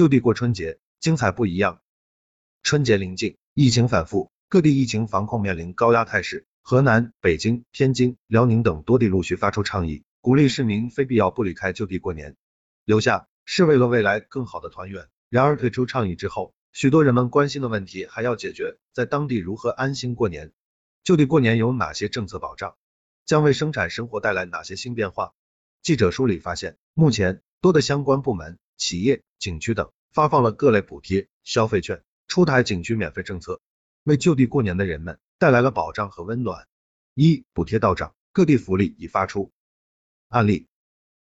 就地过春节，精彩不一样。春节临近，疫情反复，各地疫情防控面临高压态势。河南、北京、天津、辽宁等多地陆续发出倡议，鼓励市民非必要不离开就地过年，留下是为了未来更好的团圆。然而推出倡议之后，许多人们关心的问题还要解决，在当地如何安心过年？就地过年有哪些政策保障？将为生产生活带来哪些新变化？记者梳理发现，目前多的相关部门、企业、景区等发放了各类补贴、消费券，出台景区免费政策，为就地过年的人们带来了保障和温暖。一、补贴到账，各地福利已发出。案例：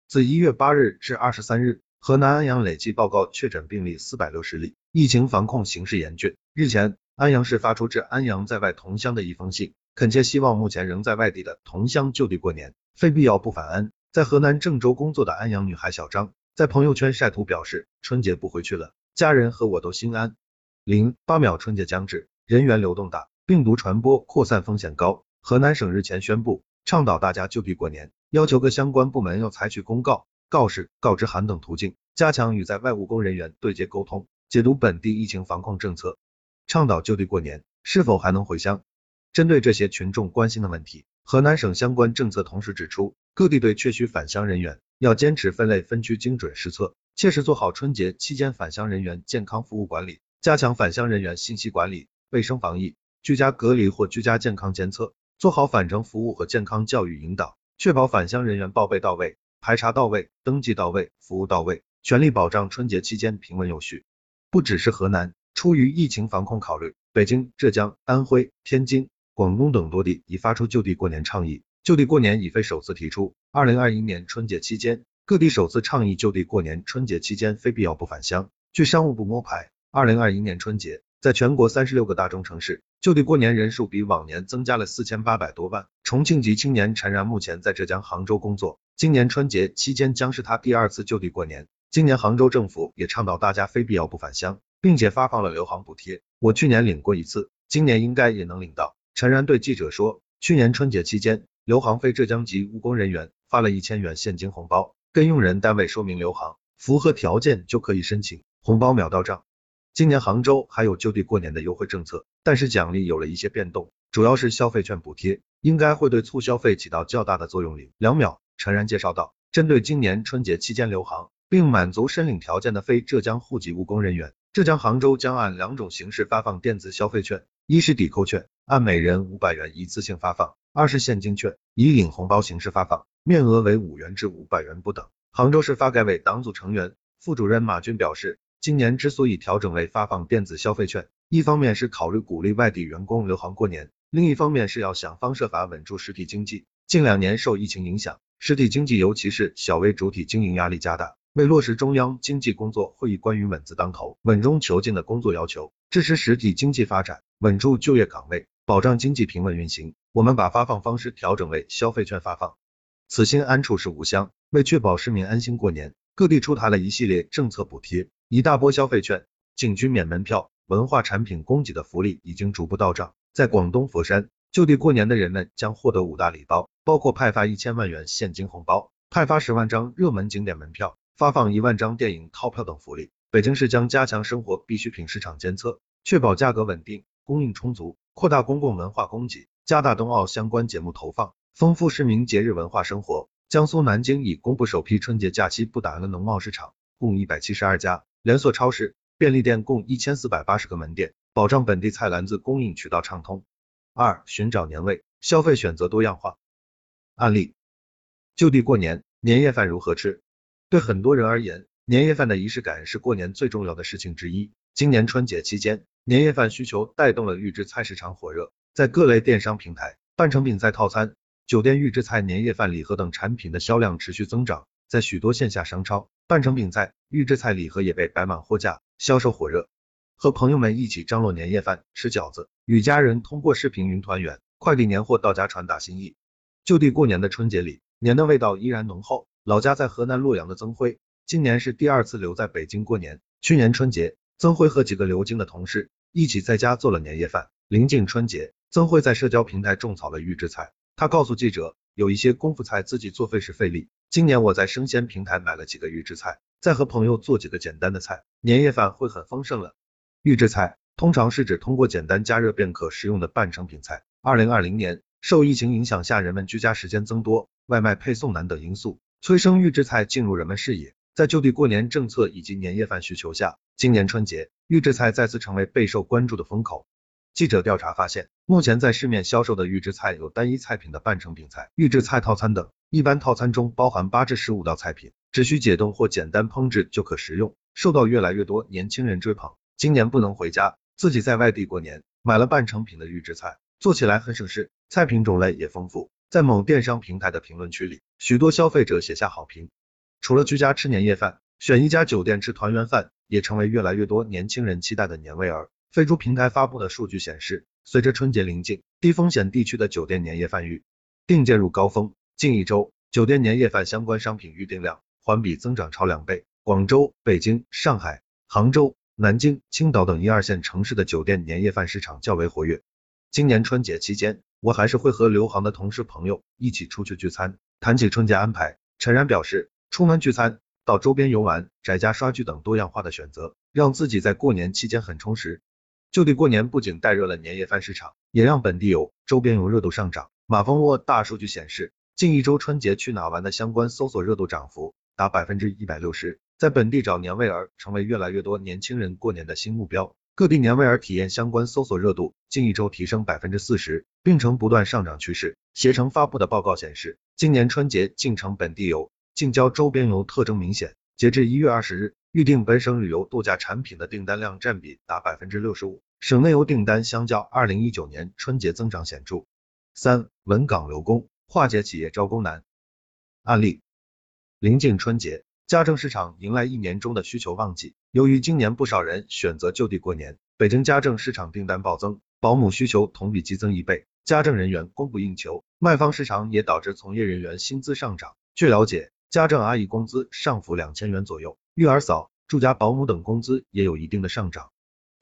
自一月八日至二十三日，河南安阳累计报告确诊病例四百六十例，疫情防控形势严峻。日前，安阳市发出致安阳在外同乡的一封信，恳切希望目前仍在外地的同乡就地过年，非必要不返安。在河南郑州工作的安阳女孩小张在朋友圈晒图表示，春节不回去了，家人和我都心安。零八秒，春节将至，人员流动大，病毒传播扩散风险高。河南省日前宣布，倡导大家就地过年，要求各相关部门要采取公告、告示、告知函等途径，加强与在外务工人员对接沟通，解读本地疫情防控政策，倡导就地过年，是否还能回乡？针对这些群众关心的问题，河南省相关政策同时指出。各地对确需返乡人员，要坚持分类分区精准施策，切实做好春节期间返乡人员健康服务管理，加强返乡人员信息管理、卫生防疫、居家隔离或居家健康监测，做好返程服务和健康教育引导，确保返乡人员报备到位、排查到位、登记到位、服务到位，全力保障春节期间平稳有序。不只是河南，出于疫情防控考虑，北京、浙江、安徽、天津、广东等多地已发出就地过年倡议。就地过年已非首次提出，二零二一年春节期间，各地首次倡议就地过年，春节期间非必要不返乡。据商务部摸排，二零二一年春节，在全国三十六个大中城市，就地过年人数比往年增加了四千八百多万。重庆籍青年陈然目前在浙江杭州工作，今年春节期间将是他第二次就地过年。今年杭州政府也倡导大家非必要不返乡，并且发放了留杭补贴，我去年领过一次，今年应该也能领到。陈然对记者说，去年春节期间。留杭非浙江籍务工人员发了一千元现金红包，跟用人单位说明留杭，符合条件就可以申请，红包秒到账。今年杭州还有就地过年的优惠政策，但是奖励有了一些变动，主要是消费券补贴，应该会对促消费起到较大的作用力。两秒，陈然介绍到，针对今年春节期间留杭并满足申领条件的非浙江户籍务工人员，浙江杭州将按两种形式发放电子消费券，一是抵扣券，按每人五百元一次性发放。二是现金券，以领红包形式发放，面额为五元至五百元不等。杭州市发改委党组成员、副主任马军表示，今年之所以调整为发放电子消费券，一方面是考虑鼓励外地员工留杭过年，另一方面是要想方设法稳住实体经济。近两年受疫情影响，实体经济尤其是小微主体经营压力加大，为落实中央经济工作会议关于稳字当头、稳中求进的工作要求，支持实体经济发展，稳住就业岗位。保障经济平稳运行，我们把发放方式调整为消费券发放。此心安处是吾乡。为确保市民安心过年，各地出台了一系列政策补贴，一大波消费券、景区免门票、文化产品供给的福利已经逐步到账。在广东佛山，就地过年的人们将获得五大礼包，包括派发一千万元现金红包、派发十万张热门景点门票、发放一万张电影套票等福利。北京市将加强生活必需品市场监测，确保价格稳定、供应充足。扩大公共文化供给，加大冬奥相关节目投放，丰富市民节日文化生活。江苏南京已公布首批春节假期不打烊的农贸市场，共一百七十二家连锁超市、便利店共一千四百八十个门店，保障本地菜篮子供应渠道畅通。二、寻找年味，消费选择多样化。案例：就地过年，年夜饭如何吃？对很多人而言，年夜饭的仪式感是过年最重要的事情之一。今年春节期间，年夜饭需求带动了预制菜市场火热，在各类电商平台，半成品菜套餐、酒店预制菜、年夜饭礼盒等产品的销量持续增长。在许多线下商超，半成品菜、预制菜礼盒也被摆满货架，销售火热。和朋友们一起张罗年夜饭，吃饺子，与家人通过视频云团圆，快递年货到家传达心意。就地过年的春节里，年的味道依然浓厚。老家在河南洛阳的曾辉，今年是第二次留在北京过年。去年春节。曾辉和几个留京的同事一起在家做了年夜饭。临近春节，曾辉在社交平台种草了预制菜。他告诉记者，有一些功夫菜自己做费时费力。今年我在生鲜平台买了几个预制菜，再和朋友做几个简单的菜，年夜饭会很丰盛了。预制菜通常是指通过简单加热便可食用的半成品菜。二零二零年受疫情影响下，人们居家时间增多，外卖配送难等因素，催生预制菜进入人们视野。在就地过年政策以及年夜饭需求下，今年春节预制菜再次成为备受关注的风口。记者调查发现，目前在市面销售的预制菜有单一菜品的半成品菜、预制菜套餐等，一般套餐中包含八至十五道菜品。只需解冻或简单烹制就可食用，受到越来越多年轻人追捧。今年不能回家，自己在外地过年，买了半成品的预制菜，做起来很省事，菜品种类也丰富。在某电商平台的评论区里，许多消费者写下好评。除了居家吃年夜饭，选一家酒店吃团圆饭也成为越来越多年轻人期待的年味儿。飞猪平台发布的数据显示，随着春节临近，低风险地区的酒店年夜饭预订进入高峰，近一周酒店年夜饭相关商品预订量。环比增长超两倍，广州、北京、上海、杭州、南京、青岛等一二线城市的酒店年夜饭市场较为活跃。今年春节期间，我还是会和留行的同事朋友一起出去聚餐。谈起春节安排，陈然表示，出门聚餐、到周边游玩、宅家刷剧等多样化的选择，让自己在过年期间很充实。就地过年不仅带热了年夜饭市场，也让本地游、周边游热度上涨。马蜂窝大数据显示，近一周春节去哪玩的相关搜索热度涨幅。达百分之一百六十，在本地找年味儿成为越来越多年轻人过年的新目标。各地年味儿体验相关搜索热度近一周提升百分之四十，并呈不断上涨趋势。携程发布的报告显示，今年春节进城本地游、近郊周边游特征明显。截至一月二十日，预定本省旅游度假产品的订单量占比达百分之六十五，省内游订单相较二零一九年春节增长显著。三稳岗留工，化解企业招工难。案例。临近春节，家政市场迎来一年中的需求旺季。由于今年不少人选择就地过年，北京家政市场订单暴增，保姆需求同比激增一倍，家政人员供不应求，卖方市场也导致从业人员薪资上涨。据了解，家政阿姨工资上浮两千元左右，育儿嫂、住家保姆等工资也有一定的上涨。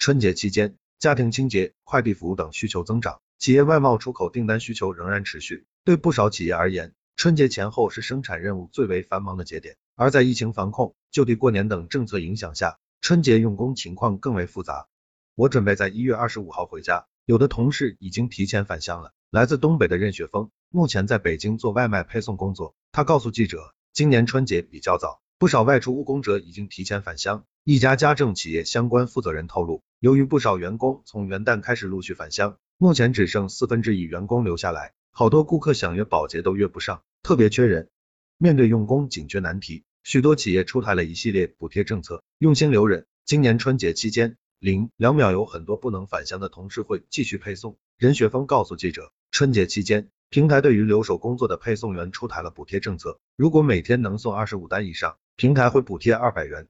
春节期间，家庭清洁、快递服务等需求增长，企业外贸出口订单需求仍然持续。对不少企业而言，春节前后是生产任务最为繁忙的节点，而在疫情防控、就地过年等政策影响下，春节用工情况更为复杂。我准备在一月二十五号回家，有的同事已经提前返乡了。来自东北的任雪峰，目前在北京做外卖配送工作。他告诉记者，今年春节比较早，不少外出务工者已经提前返乡。一家家政企业相关负责人透露，由于不少员工从元旦开始陆续返乡，目前只剩四分之一员工留下来，好多顾客想约保洁都约不上。特别缺人，面对用工紧缺难题，许多企业出台了一系列补贴政策，用心留人。今年春节期间，零两秒有很多不能返乡的同事会继续配送。任学峰告诉记者，春节期间，平台对于留守工作的配送员出台了补贴政策，如果每天能送二十五单以上，平台会补贴二百元。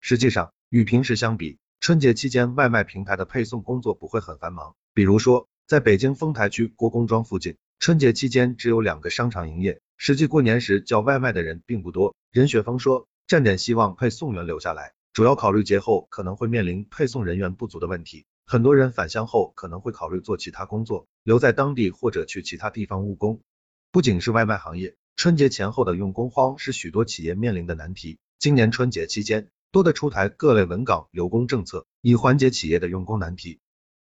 实际上，与平时相比，春节期间外卖平台的配送工作不会很繁忙。比如说，在北京丰台区郭公庄附近，春节期间只有两个商场营业。实际过年时叫外卖的人并不多。任雪峰说，站点希望配送员留下来，主要考虑节后可能会面临配送人员不足的问题。很多人返乡后可能会考虑做其他工作，留在当地或者去其他地方务工。不仅是外卖行业，春节前后的用工荒是许多企业面临的难题。今年春节期间，多的出台各类稳岗留工政策，以缓解企业的用工难题。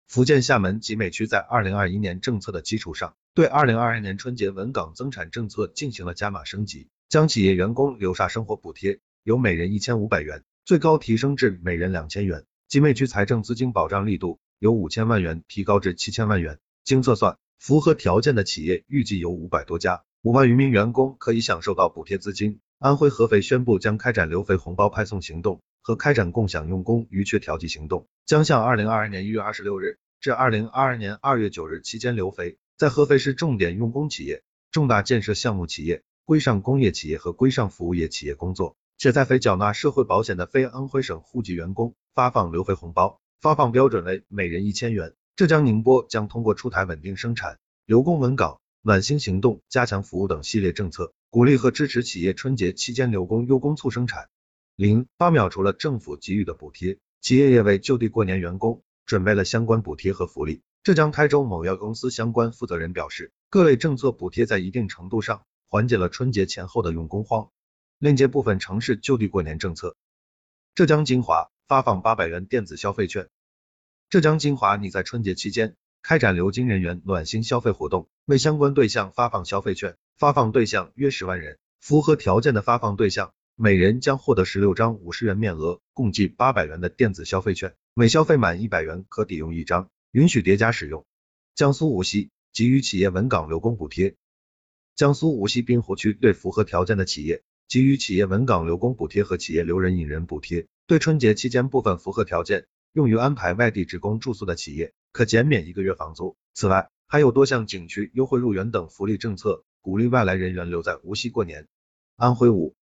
福建厦门集美区在二零二一年政策的基础上。对二零二二年春节稳岗增产政策进行了加码升级，将企业员工留下生活补贴由每人一千五百元最高提升至每人两千元，集美区财政资金保障力度由五千万元提高至七千万元。经测算，符合条件的企业预计有五百多家，五万余名员工可以享受到补贴资金。安徽合肥宣布将开展留肥红包派送行动和开展共享用工余缺调剂行动，将向二零二二年一月二十六日至二零二二年二月九日期间留肥。在合肥市重点用工企业、重大建设项目企业、规上工业企业和规上服务业企业工作，且在非缴纳社会保险的非安徽省户籍员工发放留肥红包，发放标准为每人一千元。浙江宁波将通过出台稳定生产、留工稳岗、暖心行动、加强服务等系列政策，鼓励和支持企业春节期间留工优工促生产。零八秒除了政府给予的补贴，企业也为就地过年员工准备了相关补贴和福利。浙江台州某药公司相关负责人表示，各类政策补贴在一定程度上缓解了春节前后的用工荒。链接部分城市就地过年政策，浙江金华发放八百元电子消费券。浙江金华拟在春节期间开展流金人员暖心消费活动，为相关对象发放消费券，发放对象约十万人，符合条件的发放对象每人将获得十六张五十元面额，共计八百元的电子消费券，每消费满一百元可抵用一张，允许叠加使用。江苏无锡给予企业稳岗留工补贴。江苏无锡滨湖区对符合条件的企业给予企业稳岗留工补贴和企业留人引人补贴，对春节期间部分符合条件用于安排外地职工住宿的企业，可减免一个月房租。此外，还有多项景区优惠入园等福利政策，鼓励外来人员留在无锡过年。安徽五